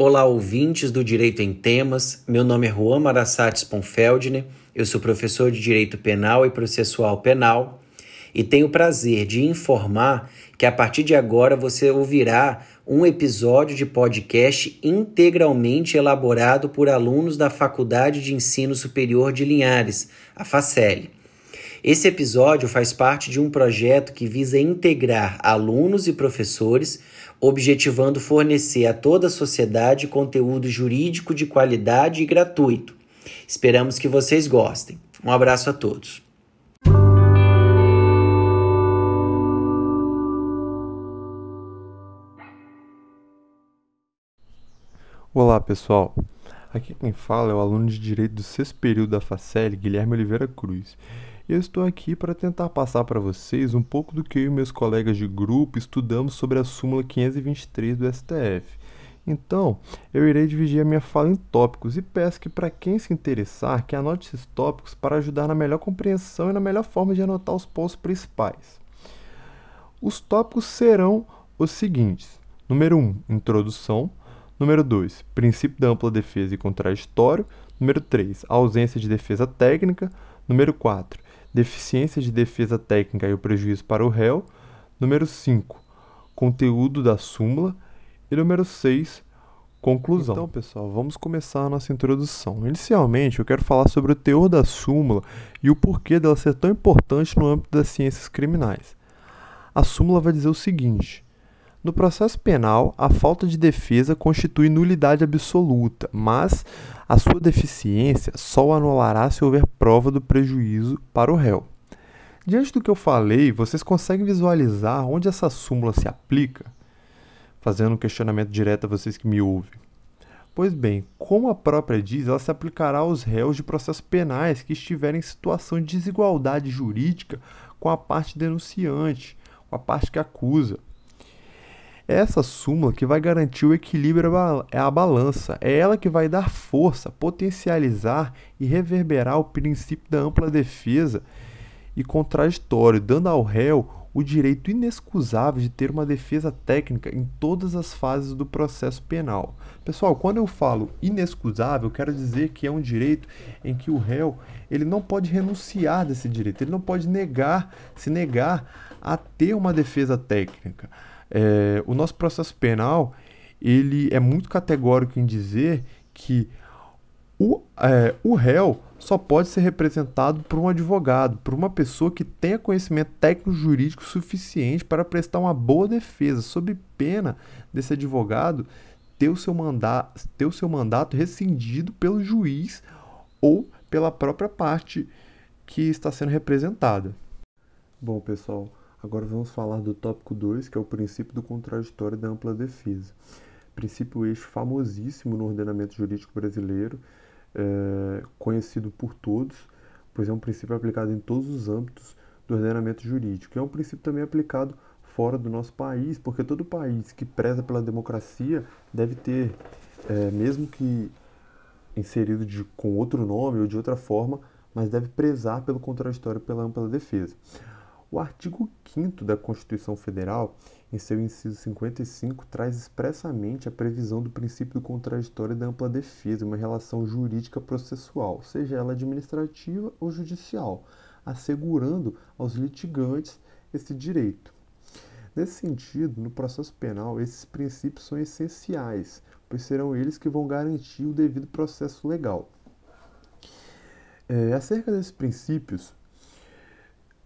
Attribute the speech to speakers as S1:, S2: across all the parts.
S1: Olá, ouvintes do Direito em Temas. Meu nome é Juan Marassates Ponfeldner. Eu sou professor de Direito Penal e Processual Penal e tenho o prazer de informar que a partir de agora você ouvirá um episódio de podcast integralmente elaborado por alunos da Faculdade de Ensino Superior de Linhares, a FACEL. Esse episódio faz parte de um projeto que visa integrar alunos e professores, objetivando fornecer a toda a sociedade conteúdo jurídico de qualidade e gratuito. Esperamos que vocês gostem. Um abraço a todos.
S2: Olá pessoal, aqui quem fala é o aluno de Direito do sexto período da FACEL, Guilherme Oliveira Cruz. Eu estou aqui para tentar passar para vocês um pouco do que eu e meus colegas de grupo estudamos sobre a súmula 523 do STF. Então, eu irei dividir a minha fala em tópicos e peço que para quem se interessar, que anote esses tópicos para ajudar na melhor compreensão e na melhor forma de anotar os pontos principais. Os tópicos serão os seguintes: número 1, um, introdução. Número 2, princípio da ampla defesa e contraditório. Número 3, ausência de defesa técnica. Número 4, deficiência de defesa técnica e o prejuízo para o réu. Número 5, conteúdo da súmula. E número 6, conclusão. Então, pessoal, vamos começar a nossa introdução. Inicialmente, eu quero falar sobre o teor da súmula e o porquê dela ser tão importante no âmbito das ciências criminais. A súmula vai dizer o seguinte: no processo penal, a falta de defesa constitui nulidade absoluta, mas a sua deficiência só anulará se houver prova do prejuízo para o réu. Diante do que eu falei, vocês conseguem visualizar onde essa súmula se aplica? Fazendo um questionamento direto a vocês que me ouvem. Pois bem, como a própria diz, ela se aplicará aos réus de processos penais que estiverem em situação de desigualdade jurídica com a parte denunciante, com a parte que acusa. É essa súmula que vai garantir o equilíbrio é a balança. É ela que vai dar força, potencializar e reverberar o princípio da ampla defesa e contraditório, dando ao réu o direito inexcusável de ter uma defesa técnica em todas as fases do processo penal. Pessoal, quando eu falo inexcusável, quero dizer que é um direito em que o réu ele não pode renunciar desse direito, ele não pode negar, se negar a ter uma defesa técnica. É, o nosso processo penal ele é muito categórico em dizer que o, é, o réu só pode ser representado por um advogado, por uma pessoa que tenha conhecimento técnico jurídico suficiente para prestar uma boa defesa, sob pena desse advogado ter o seu, manda ter o seu mandato rescindido pelo juiz ou pela própria parte que está sendo representada. Bom, pessoal, Agora vamos falar do tópico 2, que é o princípio do contraditório da ampla defesa. Princípio este famosíssimo no ordenamento jurídico brasileiro, é, conhecido por todos, pois é um princípio aplicado em todos os âmbitos do ordenamento jurídico. É um princípio também aplicado fora do nosso país, porque todo país que preza pela democracia deve ter, é, mesmo que inserido de, com outro nome ou de outra forma, mas deve prezar pelo contraditório pela ampla defesa. O artigo 5 da Constituição Federal, em seu inciso 55, traz expressamente a previsão do princípio do contraditório da ampla defesa, uma relação jurídica processual, seja ela administrativa ou judicial, assegurando aos litigantes esse direito. Nesse sentido, no processo penal, esses princípios são essenciais, pois serão eles que vão garantir o devido processo legal. É, acerca desses princípios,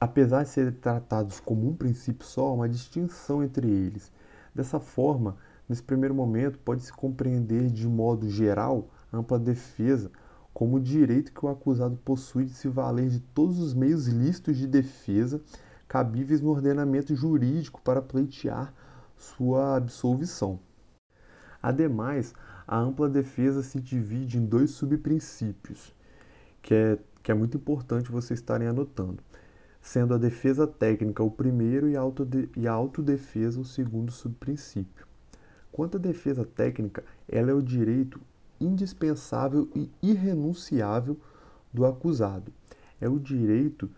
S2: apesar de serem tratados como um princípio só, uma distinção entre eles. Dessa forma, nesse primeiro momento, pode-se compreender de modo geral a ampla defesa como o direito que o acusado possui de se valer de todos os meios lícitos de defesa cabíveis no ordenamento jurídico para pleitear sua absolvição. Ademais, a ampla defesa se divide em dois subprincípios, que é, que é muito importante vocês estarem anotando sendo a defesa técnica o primeiro e a, autode e a autodefesa o segundo subprincípio. Quanto à defesa técnica, ela é o direito indispensável e irrenunciável do acusado. É o direito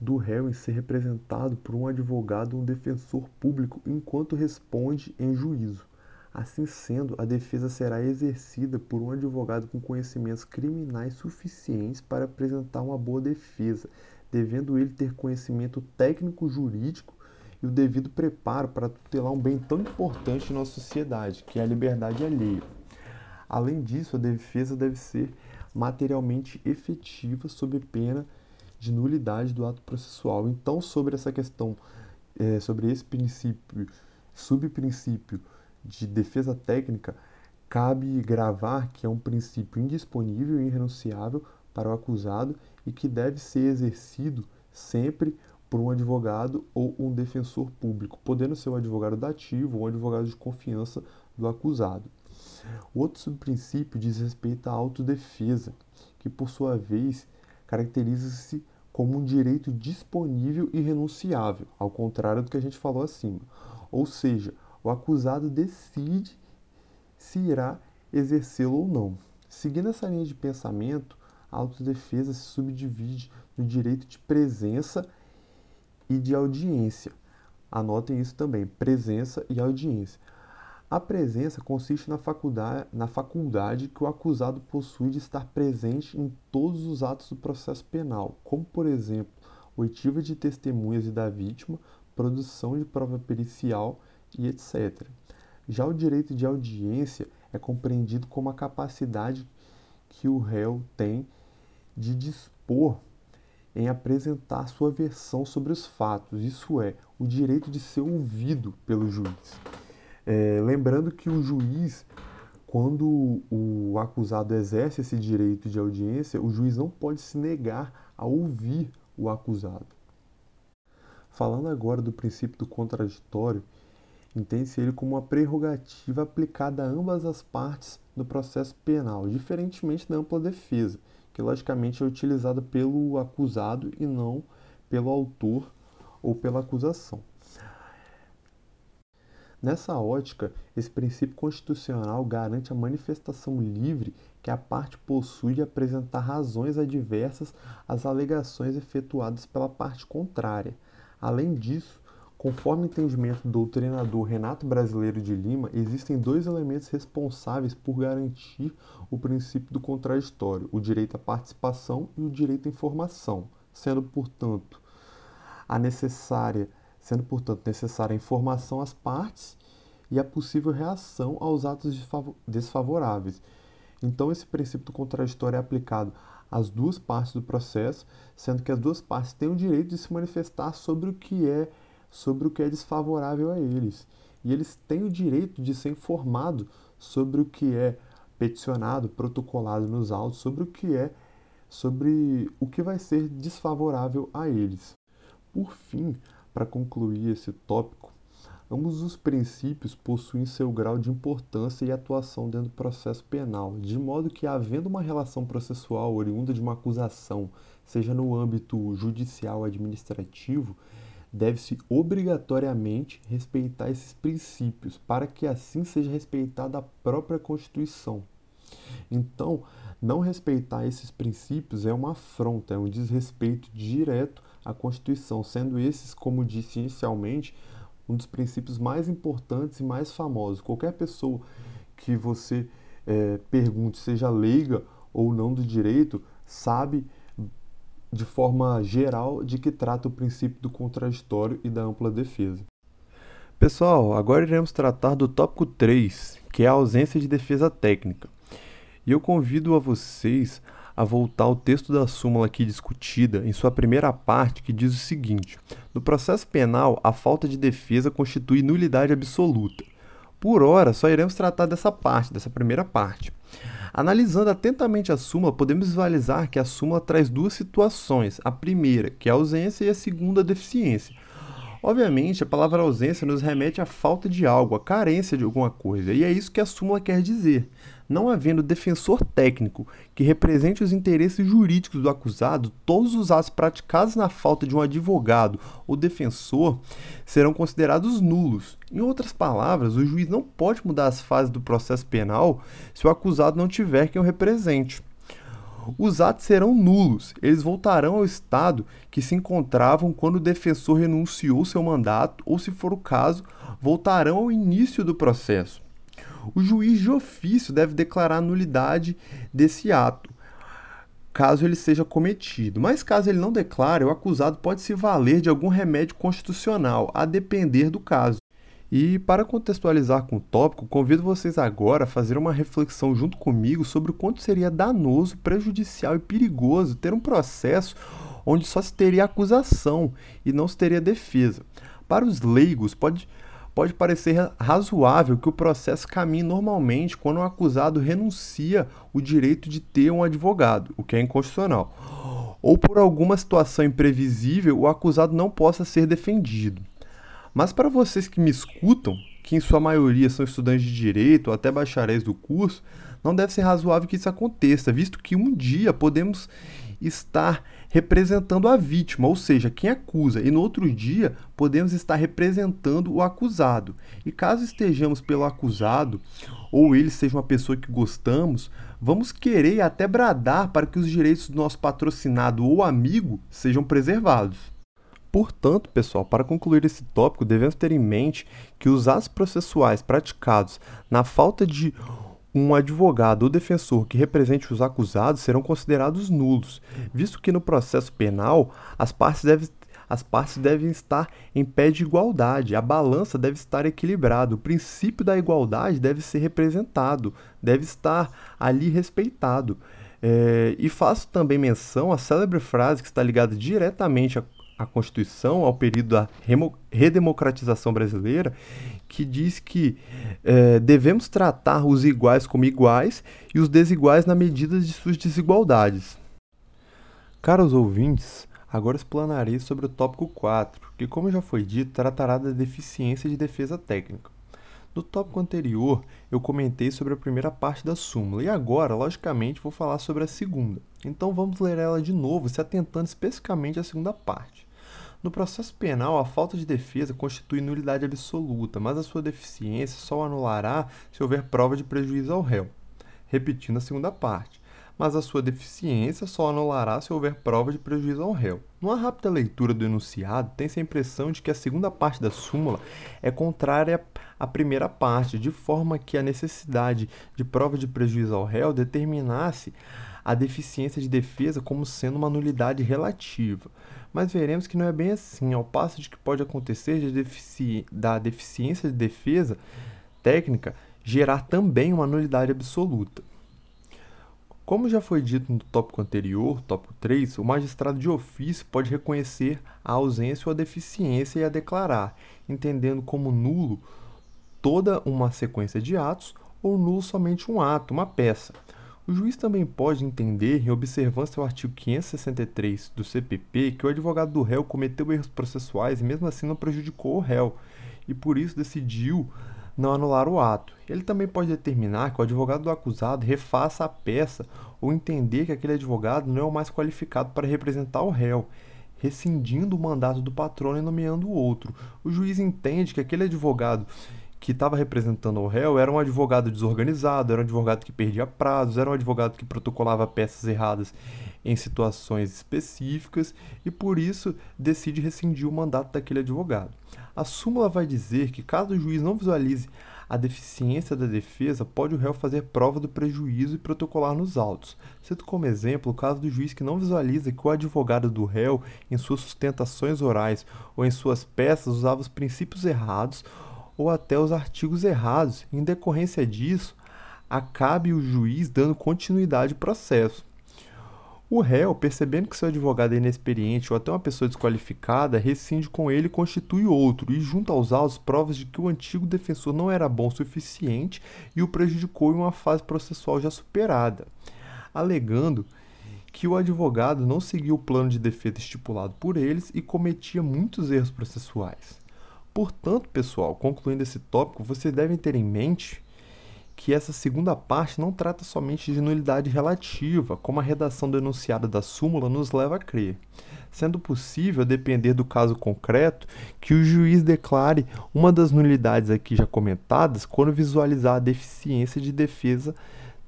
S2: do réu em ser representado por um advogado ou um defensor público enquanto responde em juízo. Assim sendo, a defesa será exercida por um advogado com conhecimentos criminais suficientes para apresentar uma boa defesa, devendo ele ter conhecimento técnico jurídico e o devido preparo para tutelar um bem tão importante em nossa sociedade, que é a liberdade alheia. Além disso, a defesa deve ser materialmente efetiva sob pena de nulidade do ato processual. Então, sobre essa questão, é, sobre esse princípio, subprincípio de defesa técnica, cabe gravar que é um princípio indisponível e irrenunciável para o acusado e que deve ser exercido sempre por um advogado ou um defensor público, podendo ser o advogado dativo ou um advogado de confiança do acusado. O outro subprincípio diz respeito à autodefesa, que por sua vez caracteriza-se como um direito disponível e renunciável, ao contrário do que a gente falou acima. Ou seja, o acusado decide se irá exercê-lo ou não. Seguindo essa linha de pensamento, a autodefesa se subdivide no direito de presença e de audiência. Anotem isso também, presença e audiência. A presença consiste na faculdade, na faculdade que o acusado possui de estar presente em todos os atos do processo penal, como, por exemplo, oitiva de testemunhas e da vítima, produção de prova pericial e etc. Já o direito de audiência é compreendido como a capacidade que o réu tem de dispor em apresentar sua versão sobre os fatos, isso é, o direito de ser ouvido pelo juiz. É, lembrando que o juiz, quando o acusado exerce esse direito de audiência, o juiz não pode se negar a ouvir o acusado. Falando agora do princípio do contraditório, entende-se ele como uma prerrogativa aplicada a ambas as partes do processo penal, diferentemente da ampla defesa, que logicamente é utilizada pelo acusado e não pelo autor ou pela acusação. Nessa ótica, esse princípio constitucional garante a manifestação livre que a parte possui de apresentar razões adversas às alegações efetuadas pela parte contrária. Além disso, Conforme o entendimento do doutrinador Renato Brasileiro de Lima, existem dois elementos responsáveis por garantir o princípio do contraditório: o direito à participação e o direito à informação, sendo, portanto, a necessária, sendo, portanto, necessária a informação às partes e a possível reação aos atos desfavoráveis. Então, esse princípio do contraditório é aplicado às duas partes do processo, sendo que as duas partes têm o direito de se manifestar sobre o que é sobre o que é desfavorável a eles. E eles têm o direito de ser informados sobre o que é peticionado, protocolado nos autos, sobre o que é, sobre o que vai ser desfavorável a eles. Por fim, para concluir esse tópico, ambos os princípios possuem seu grau de importância e atuação dentro do processo penal, de modo que, havendo uma relação processual oriunda de uma acusação, seja no âmbito judicial administrativo, deve-se obrigatoriamente respeitar esses princípios, para que assim seja respeitada a própria Constituição. Então, não respeitar esses princípios é uma afronta, é um desrespeito direto à Constituição, sendo esses, como disse inicialmente, um dos princípios mais importantes e mais famosos. Qualquer pessoa que você é, pergunte, seja leiga ou não do direito, sabe de forma geral de que trata o princípio do contraditório e da ampla defesa. Pessoal, agora iremos tratar do tópico 3, que é a ausência de defesa técnica. E eu convido a vocês a voltar ao texto da súmula aqui discutida, em sua primeira parte, que diz o seguinte: No processo penal, a falta de defesa constitui nulidade absoluta. Por hora, só iremos tratar dessa parte, dessa primeira parte. Analisando atentamente a súmula, podemos visualizar que a súmula traz duas situações: a primeira, que é a ausência, e a segunda, a deficiência. Obviamente, a palavra ausência nos remete à falta de algo, à carência de alguma coisa, e é isso que a súmula quer dizer. Não havendo defensor técnico que represente os interesses jurídicos do acusado, todos os atos praticados na falta de um advogado ou defensor serão considerados nulos. Em outras palavras, o juiz não pode mudar as fases do processo penal se o acusado não tiver quem o represente os atos serão nulos, eles voltarão ao estado que se encontravam quando o defensor renunciou seu mandato ou, se for o caso, voltarão ao início do processo. O juiz de ofício deve declarar a nulidade desse ato, caso ele seja cometido. Mas caso ele não declare, o acusado pode se valer de algum remédio constitucional, a depender do caso. E para contextualizar com o tópico, convido vocês agora a fazer uma reflexão junto comigo sobre o quanto seria danoso, prejudicial e perigoso ter um processo onde só se teria acusação e não se teria defesa. Para os leigos, pode, pode parecer razoável que o processo caminhe normalmente quando o acusado renuncia o direito de ter um advogado, o que é inconstitucional. Ou por alguma situação imprevisível, o acusado não possa ser defendido. Mas para vocês que me escutam, que em sua maioria são estudantes de direito ou até bacharéis do curso, não deve ser razoável que isso aconteça, visto que um dia podemos estar representando a vítima, ou seja, quem acusa, e no outro dia podemos estar representando o acusado. E caso estejamos pelo acusado, ou ele seja uma pessoa que gostamos, vamos querer até bradar para que os direitos do nosso patrocinado ou amigo sejam preservados. Portanto, pessoal, para concluir esse tópico, devemos ter em mente que os atos processuais praticados na falta de um advogado ou defensor que represente os acusados serão considerados nulos, visto que no processo penal as partes devem as partes devem estar em pé de igualdade, a balança deve estar equilibrada, o princípio da igualdade deve ser representado, deve estar ali respeitado. É, e faço também menção à célebre frase que está ligada diretamente a a Constituição, ao período da redemocratização brasileira, que diz que é, devemos tratar os iguais como iguais e os desiguais na medida de suas desigualdades. Caros ouvintes, agora explanarei sobre o tópico 4, que, como já foi dito, tratará da deficiência de defesa técnica. No tópico anterior, eu comentei sobre a primeira parte da súmula e agora, logicamente, vou falar sobre a segunda. Então vamos ler ela de novo, se atentando especificamente à segunda parte. No processo penal, a falta de defesa constitui nulidade absoluta, mas a sua deficiência só anulará se houver prova de prejuízo ao réu. Repetindo a segunda parte. Mas a sua deficiência só anulará se houver prova de prejuízo ao réu. Numa rápida leitura do enunciado, tem-se a impressão de que a segunda parte da súmula é contrária à primeira parte, de forma que a necessidade de prova de prejuízo ao réu determinasse a deficiência de defesa como sendo uma nulidade relativa mas veremos que não é bem assim, ao passo de que pode acontecer de defici da deficiência de defesa técnica gerar também uma nulidade absoluta. Como já foi dito no tópico anterior, tópico 3, o magistrado de ofício pode reconhecer a ausência ou a deficiência e a declarar, entendendo como nulo toda uma sequência de atos ou nulo somente um ato, uma peça. O juiz também pode entender, em observância ao artigo 563 do CPP, que o advogado do réu cometeu erros processuais e mesmo assim não prejudicou o réu, e por isso decidiu não anular o ato. Ele também pode determinar que o advogado do acusado refaça a peça ou entender que aquele advogado não é o mais qualificado para representar o réu, rescindindo o mandato do patrono e nomeando outro. O juiz entende que aquele advogado que estava representando o réu era um advogado desorganizado, era um advogado que perdia prazos, era um advogado que protocolava peças erradas em situações específicas e por isso decide rescindir o mandato daquele advogado. A súmula vai dizer que caso o juiz não visualize a deficiência da defesa, pode o réu fazer prova do prejuízo e protocolar nos autos. Cito como exemplo o caso do juiz que não visualiza que o advogado do réu, em suas sustentações orais ou em suas peças, usava os princípios errados ou até os artigos errados. Em decorrência disso, acabe o juiz dando continuidade ao processo. O réu, percebendo que seu advogado é inexperiente ou até uma pessoa desqualificada, rescinde com ele e constitui outro, e junta aos autos provas de que o antigo defensor não era bom o suficiente e o prejudicou em uma fase processual já superada, alegando que o advogado não seguiu o plano de defesa estipulado por eles e cometia muitos erros processuais. Portanto, pessoal, concluindo esse tópico, vocês devem ter em mente que essa segunda parte não trata somente de nulidade relativa, como a redação do enunciado da súmula nos leva a crer, sendo possível, a depender do caso concreto, que o juiz declare uma das nulidades aqui já comentadas quando visualizar a deficiência de defesa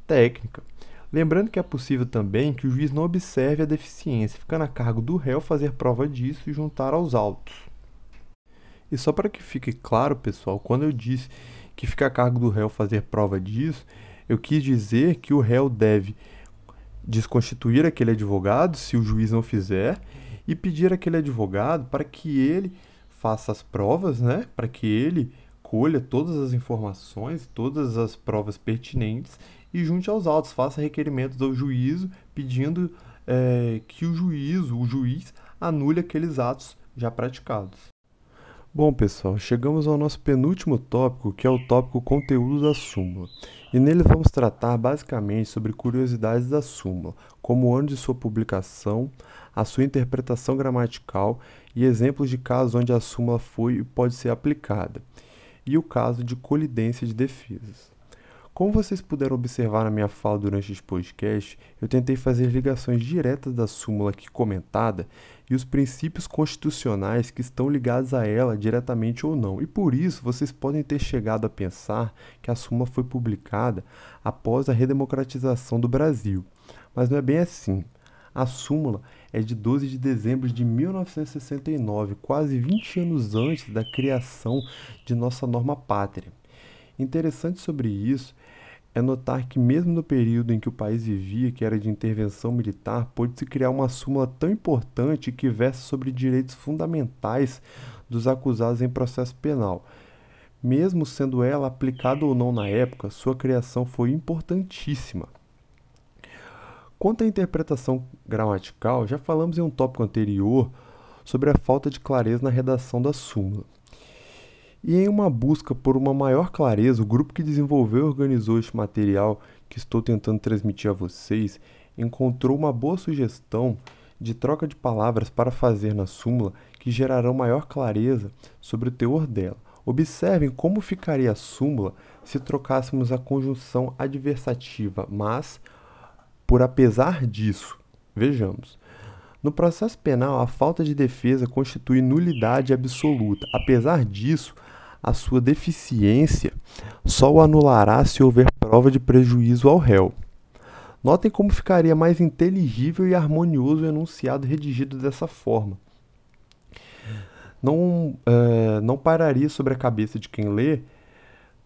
S2: técnica. Lembrando que é possível também que o juiz não observe a deficiência, ficando a cargo do réu fazer prova disso e juntar aos autos. E só para que fique claro, pessoal, quando eu disse que fica a cargo do réu fazer prova disso, eu quis dizer que o réu deve desconstituir aquele advogado se o juiz não fizer e pedir aquele advogado para que ele faça as provas, né? Para que ele colha todas as informações, todas as provas pertinentes e junte aos autos, faça requerimentos ao juízo pedindo é, que o juízo, o juiz, anule aqueles atos já praticados. Bom, pessoal, chegamos ao nosso penúltimo tópico, que é o tópico conteúdo da súmula. E nele vamos tratar basicamente sobre curiosidades da súmula, como o ano de sua publicação, a sua interpretação gramatical e exemplos de casos onde a súmula foi e pode ser aplicada, e o caso de colidência de defesas. Como vocês puderam observar na minha fala durante este podcast, eu tentei fazer ligações diretas da súmula aqui comentada e os princípios constitucionais que estão ligados a ela diretamente ou não. E por isso vocês podem ter chegado a pensar que a súmula foi publicada após a redemocratização do Brasil. Mas não é bem assim. A súmula é de 12 de dezembro de 1969, quase 20 anos antes da criação de nossa norma pátria. Interessante sobre isso é notar que, mesmo no período em que o país vivia, que era de intervenção militar, pôde-se criar uma súmula tão importante que versa sobre direitos fundamentais dos acusados em processo penal. Mesmo sendo ela aplicada ou não na época, sua criação foi importantíssima. Quanto à interpretação gramatical, já falamos em um tópico anterior sobre a falta de clareza na redação da súmula. E em uma busca por uma maior clareza, o grupo que desenvolveu e organizou este material que estou tentando transmitir a vocês encontrou uma boa sugestão de troca de palavras para fazer na súmula que gerarão maior clareza sobre o teor dela. Observem como ficaria a súmula se trocássemos a conjunção adversativa, mas por apesar disso. Vejamos. No processo penal, a falta de defesa constitui nulidade absoluta. Apesar disso, a sua deficiência só o anulará se houver prova de prejuízo ao réu. Notem como ficaria mais inteligível e harmonioso o enunciado redigido dessa forma. Não, é, não pararia sobre a cabeça de quem lê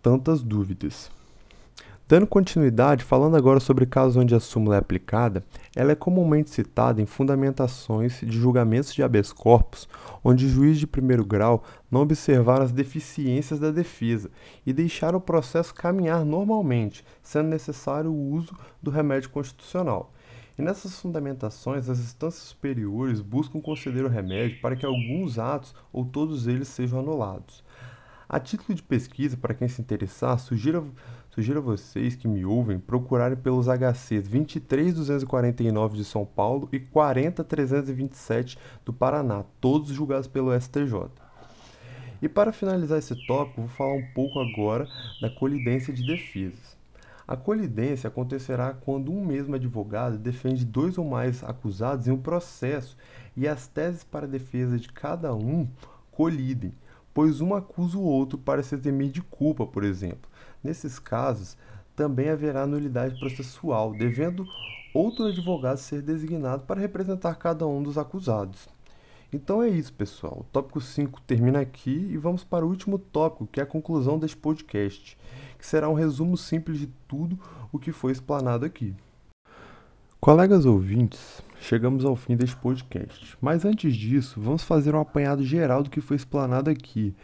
S2: tantas dúvidas. Dando continuidade, falando agora sobre casos onde a súmula é aplicada, ela é comumente citada em fundamentações de julgamentos de habeas corpus, onde juiz de primeiro grau não observaram as deficiências da defesa e deixaram o processo caminhar normalmente, sendo necessário o uso do remédio constitucional. E nessas fundamentações, as instâncias superiores buscam conceder o remédio para que alguns atos ou todos eles sejam anulados. A título de pesquisa, para quem se interessar, sugiro Sugiro a vocês que me ouvem procurarem pelos HCs 23249 de São Paulo e 40327 do Paraná, todos julgados pelo STJ. E para finalizar esse tópico, vou falar um pouco agora da colidência de defesas. A colidência acontecerá quando um mesmo advogado defende dois ou mais acusados em um processo e as teses para defesa de cada um colidem, pois um acusa o outro para se eximir de culpa, por exemplo. Nesses casos, também haverá nulidade processual, devendo outro advogado ser designado para representar cada um dos acusados. Então é isso, pessoal. O tópico 5 termina aqui e vamos para o último tópico, que é a conclusão deste podcast, que será um resumo simples de tudo o que foi explanado aqui. Colegas ouvintes, chegamos ao fim deste podcast. Mas antes disso, vamos fazer um apanhado geral do que foi explanado aqui,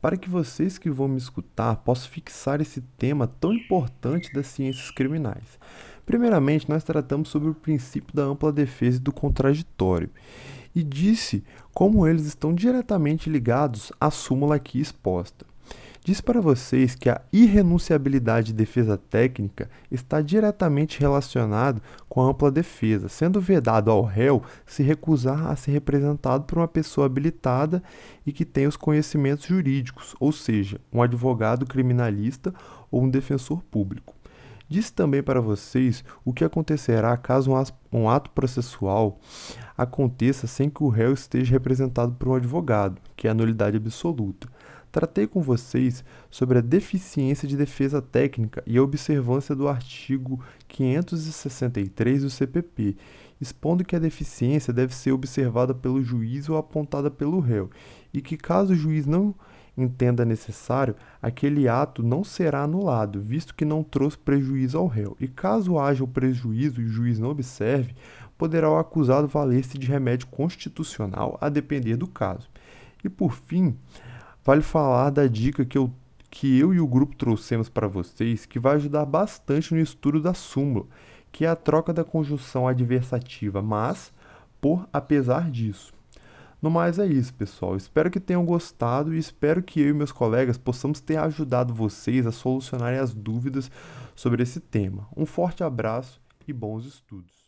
S2: para que vocês que vão me escutar possam fixar esse tema tão importante das ciências criminais. Primeiramente, nós tratamos sobre o princípio da ampla defesa e do contraditório, e disse como eles estão diretamente ligados à súmula aqui exposta. Diz para vocês que a irrenunciabilidade de defesa técnica está diretamente relacionada com a ampla defesa, sendo vedado ao réu se recusar a ser representado por uma pessoa habilitada e que tenha os conhecimentos jurídicos, ou seja, um advogado criminalista ou um defensor público. Diz também para vocês o que acontecerá caso um ato processual aconteça sem que o réu esteja representado por um advogado, que é a nulidade absoluta tratei com vocês sobre a deficiência de defesa técnica e a observância do artigo 563 do CPP, expondo que a deficiência deve ser observada pelo juiz ou apontada pelo réu, e que caso o juiz não entenda necessário, aquele ato não será anulado, visto que não trouxe prejuízo ao réu. E caso haja o prejuízo e o juiz não observe, poderá o acusado valer-se de remédio constitucional a depender do caso. E por fim, vale falar da dica que eu, que eu e o grupo trouxemos para vocês, que vai ajudar bastante no estudo da súmula, que é a troca da conjunção adversativa, mas por apesar disso. No mais é isso, pessoal. Espero que tenham gostado e espero que eu e meus colegas possamos ter ajudado vocês a solucionarem as dúvidas sobre esse tema. Um forte abraço e bons estudos.